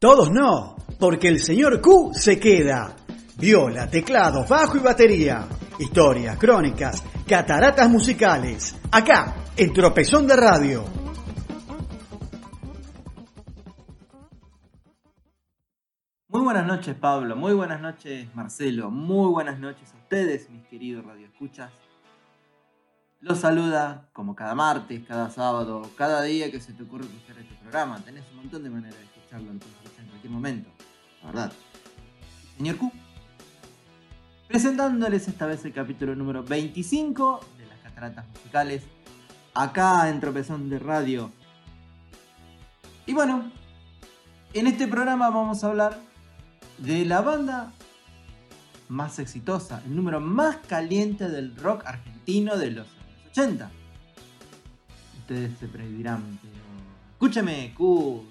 Todos no, porque el señor Q se queda. Viola, teclado, bajo y batería. Historias, crónicas, cataratas musicales. Acá, en Tropezón de Radio. Buenas noches Pablo, muy buenas noches Marcelo, muy buenas noches a ustedes mis queridos radioescuchas. Los saluda como cada martes, cada sábado, cada día que se te ocurre escuchar este programa. Tenés un montón de maneras de escucharlo, escuchar en cualquier momento, la verdad. Señor Q, presentándoles esta vez el capítulo número 25 de las cataratas musicales, acá en Tropezón de Radio. Y bueno, en este programa vamos a hablar de la banda más exitosa, el número más caliente del rock argentino de los años 80. Ustedes se predirán, pero... Escúchame, Q.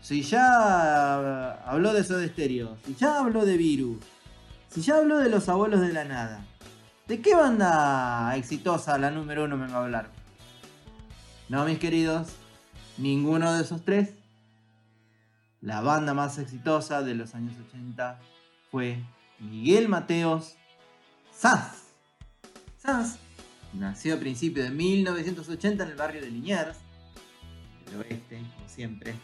Si ya habló de Soda Stereo, si ya habló de Virus, si ya habló de los abuelos de la nada, ¿de qué banda exitosa, la número uno, me va a hablar? No, mis queridos, ninguno de esos tres la banda más exitosa de los años 80 fue Miguel Mateos Sanz. Sanz nació a principios de 1980 en el barrio de Liniers, del oeste, como siempre.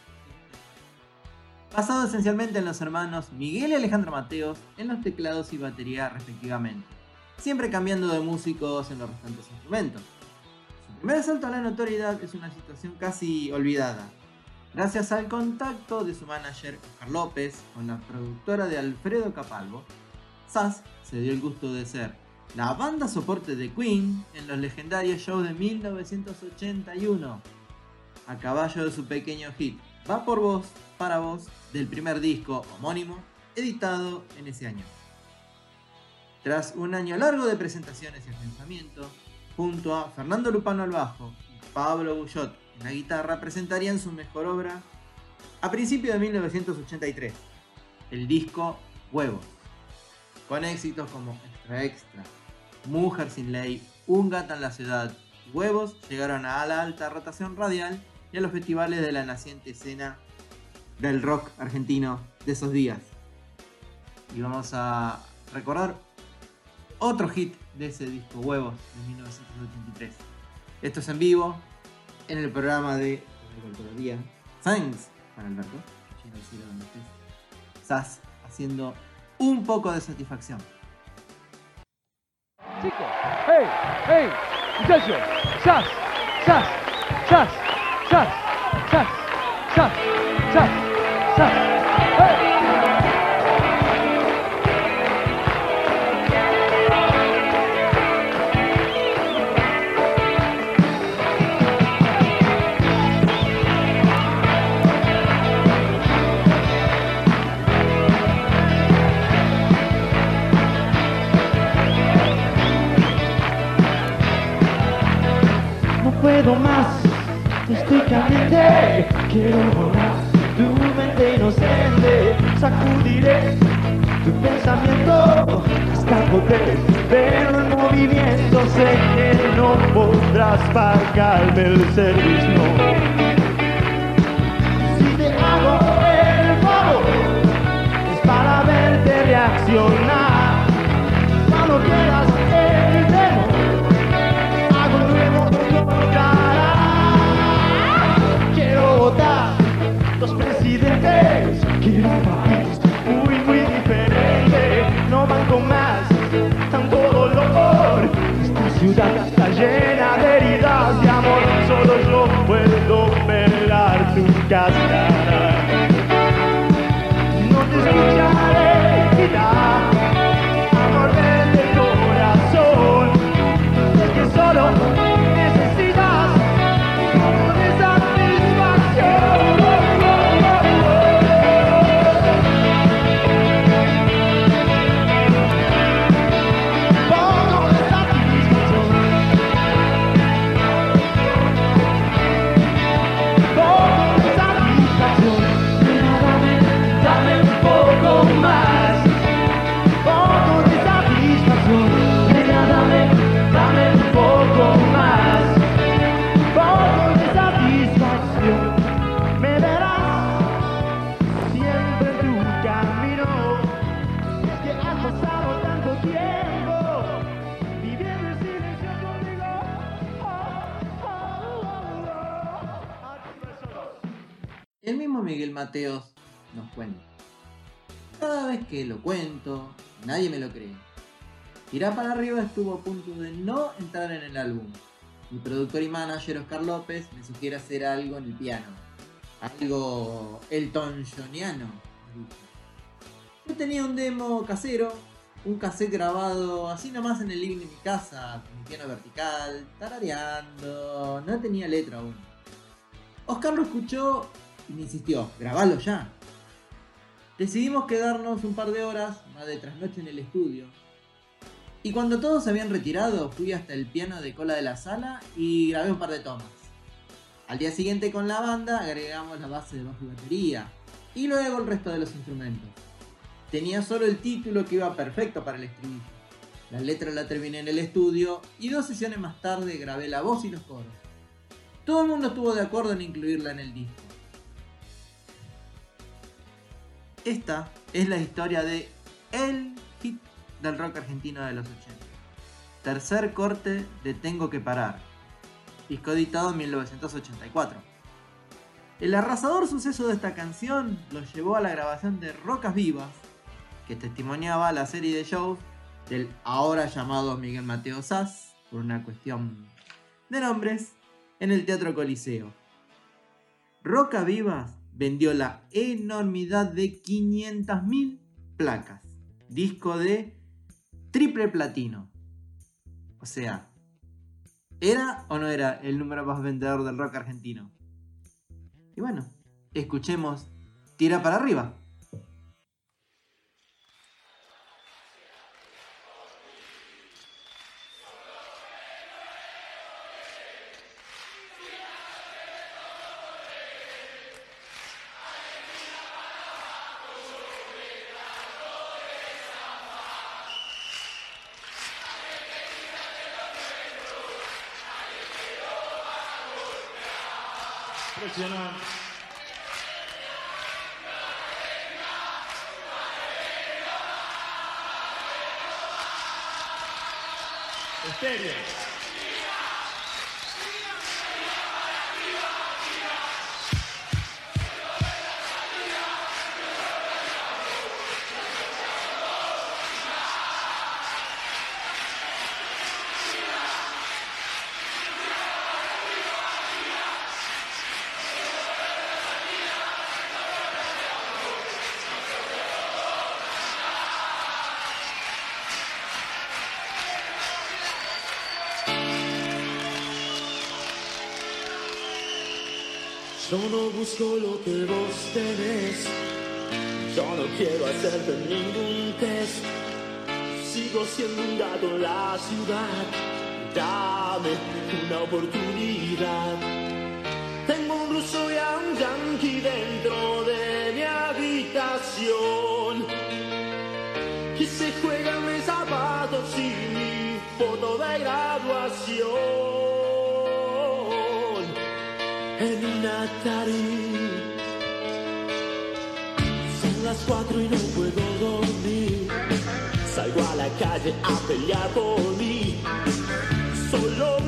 Basado esencialmente en los hermanos Miguel y Alejandro Mateos en los teclados y batería respectivamente, siempre cambiando de músicos en los restantes instrumentos. Su primer salto a la notoriedad es una situación casi olvidada, Gracias al contacto de su manager Oscar López con la productora de Alfredo Capalvo, Sass se dio el gusto de ser la banda soporte de Queen en los legendarios shows de 1981, a caballo de su pequeño hit Va por vos, para vos, del primer disco homónimo editado en ese año. Tras un año largo de presentaciones y lanzamiento, junto a Fernando Lupano al bajo y Pablo Bullot la guitarra presentarían su mejor obra a principios de 1983, el disco Huevos, con éxitos como Extra Extra, Mujer sin Ley, Un gato en la ciudad. Huevos llegaron a la alta rotación radial y a los festivales de la naciente escena del rock argentino de esos días. Y vamos a recordar otro hit de ese disco Huevos de 1983. Esto es en vivo, en el programa de Día. Thanks para Alberto. Estás haciendo un poco de satisfacción. Chicos, hey, hey, muchachos, chas, chas, chas, chas, chas, quiero volar tu mente inocente, sacudiré tu pensamiento hasta poder ver el movimiento, sé que no podrás pagarme el servicio. Mateos nos cuenta. Cada vez que lo cuento, nadie me lo cree. Tirar para arriba estuvo a punto de no entrar en el álbum. Mi productor y manager Oscar López me sugiere hacer algo en el piano. Algo Elton Johniano. Yo tenía un demo casero, un cassette grabado así nomás en el living de mi casa, con mi piano vertical, tarareando, no tenía letra aún. Oscar lo escuchó y me insistió, grabalo ya. Decidimos quedarnos un par de horas, más de trasnoche en el estudio. Y cuando todos se habían retirado, fui hasta el piano de cola de la sala y grabé un par de tomas. Al día siguiente con la banda agregamos la base de bajo y batería, y luego el resto de los instrumentos. Tenía solo el título que iba perfecto para el estribillo. La letra la terminé en el estudio y dos sesiones más tarde grabé la voz y los coros. Todo el mundo estuvo de acuerdo en incluirla en el disco. Esta es la historia de el hit del rock argentino de los 80. Tercer corte de Tengo que parar. Disco editado en 1984. El arrasador suceso de esta canción lo llevó a la grabación de Rocas Vivas, que testimoniaba la serie de shows del ahora llamado Miguel Mateo Sass, por una cuestión de nombres, en el Teatro Coliseo. Roca Vivas vendió la enormidad de 500.000 placas, disco de triple platino. O sea, ¿era o no era el número más vendedor del rock argentino? Y bueno, escuchemos Tira para arriba. Impresionante. Estéreo. Yo no busco lo que vos tenés. Yo no quiero hacerte ningún test. Sigo siendo un gato en la ciudad. Dame una oportunidad. Tengo un ruso y a un yankee dentro de mi habitación. Y se juegan mis zapatos y mi foto de graduación en un Atari. Son las cuatro y no puedo dormir. Salgo a la calle a pelear por mí. Solo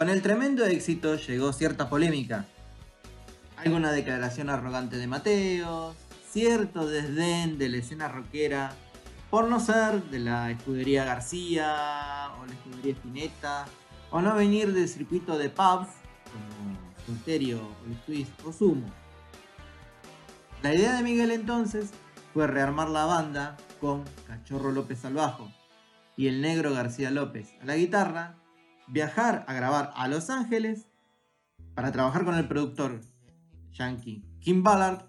Con el tremendo éxito llegó cierta polémica. Alguna declaración arrogante de Mateo, cierto desdén de la escena rockera por no ser de la escudería García o la escudería Spinetta o no venir del circuito de pubs, como Estéreo o los Twist o Sumo. La idea de Miguel entonces fue rearmar la banda con Cachorro López al bajo y el negro García López a la guitarra, viajar a grabar a Los Ángeles para trabajar con el productor yankee Kim Ballard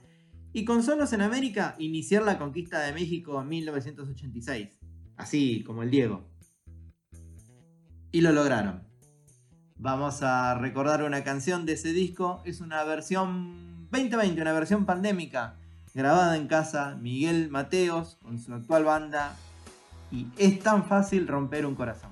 y con Solos en América iniciar la conquista de México en 1986, así como el Diego. Y lo lograron. Vamos a recordar una canción de ese disco, es una versión 2020, una versión pandémica, grabada en casa, Miguel Mateos con su actual banda, y es tan fácil romper un corazón.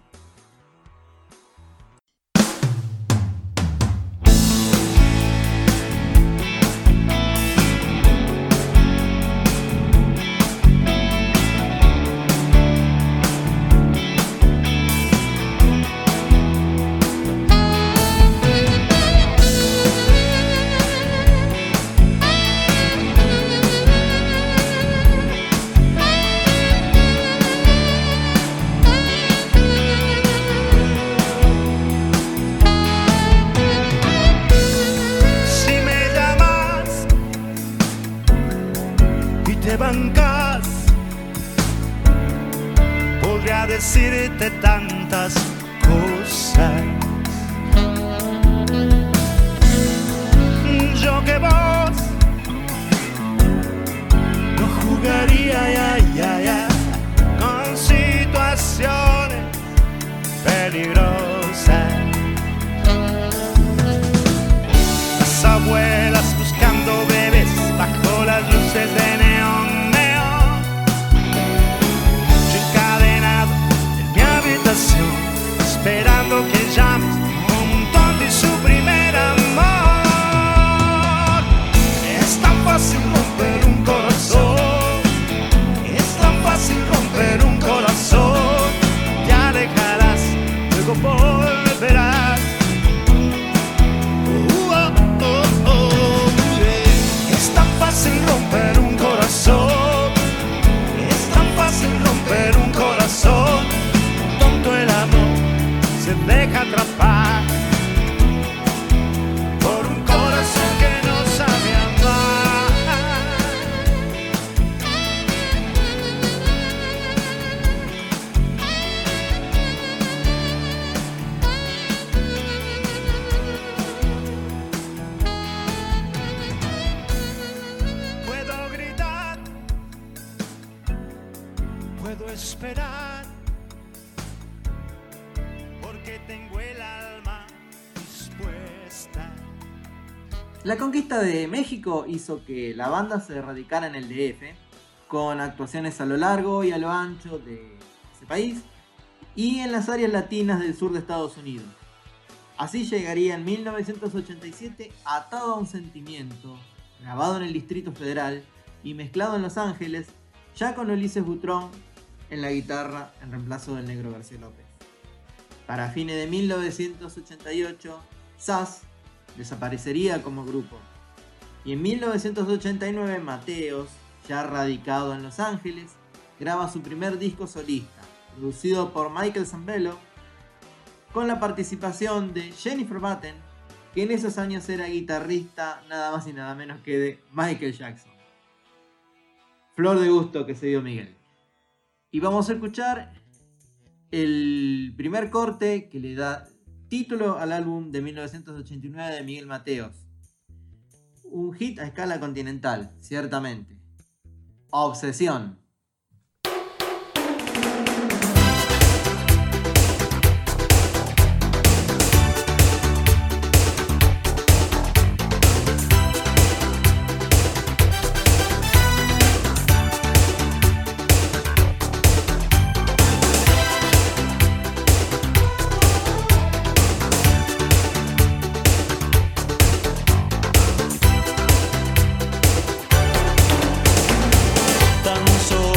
Te bancas, podría decirte tantas cosas. Yo que vos no jugaría ya, ya, ya, con situaciones peligrosas. Las abuelas buscando bebés bajo las luces de La conquista de México hizo que la banda se radicara en el DF, con actuaciones a lo largo y a lo ancho de ese país y en las áreas latinas del sur de Estados Unidos. Así llegaría en 1987 atado a un sentimiento, grabado en el Distrito Federal y mezclado en Los Ángeles, ya con Ulises Butrón en la guitarra en reemplazo del negro García López. Para fines de 1988, SAS desaparecería como grupo. Y en 1989 Mateos, ya radicado en Los Ángeles, graba su primer disco solista, producido por Michael Zambello, con la participación de Jennifer Batten, que en esos años era guitarrista nada más y nada menos que de Michael Jackson. Flor de gusto que se dio Miguel. Y vamos a escuchar el primer corte que le da título al álbum de 1989 de Miguel Mateos. Un hit a escala continental, ciertamente. Obsesión. tan solo.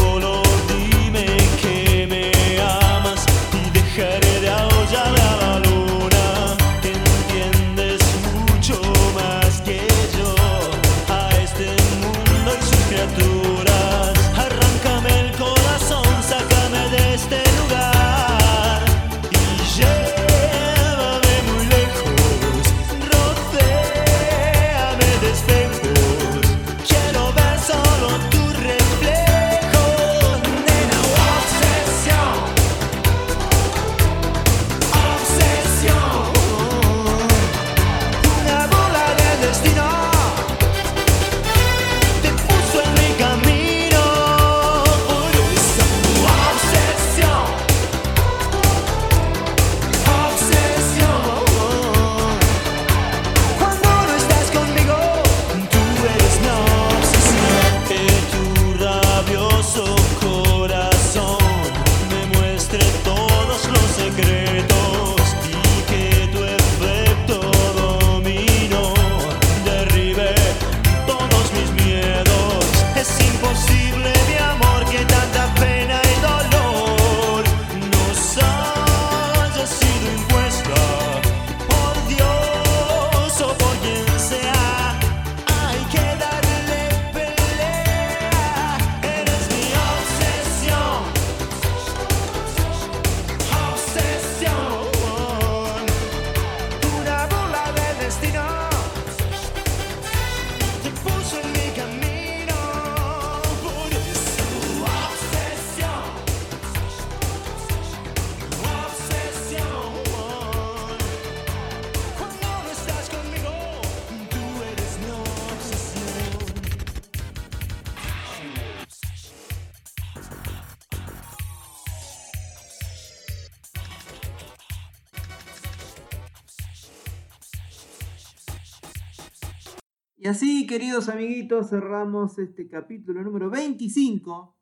Así, queridos amiguitos, cerramos este capítulo número 25.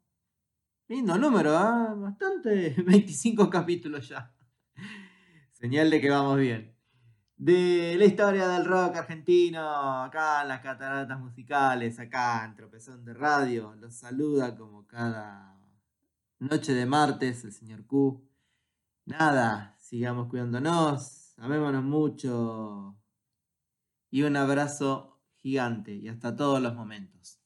Lindo número, ¿ah? Bastante. 25 capítulos ya. Señal de que vamos bien. De la historia del rock argentino, acá en las cataratas musicales, acá en Tropezón de Radio. Los saluda como cada noche de martes el señor Q. Nada, sigamos cuidándonos, amémonos mucho. Y un abrazo gigante y hasta todos los momentos.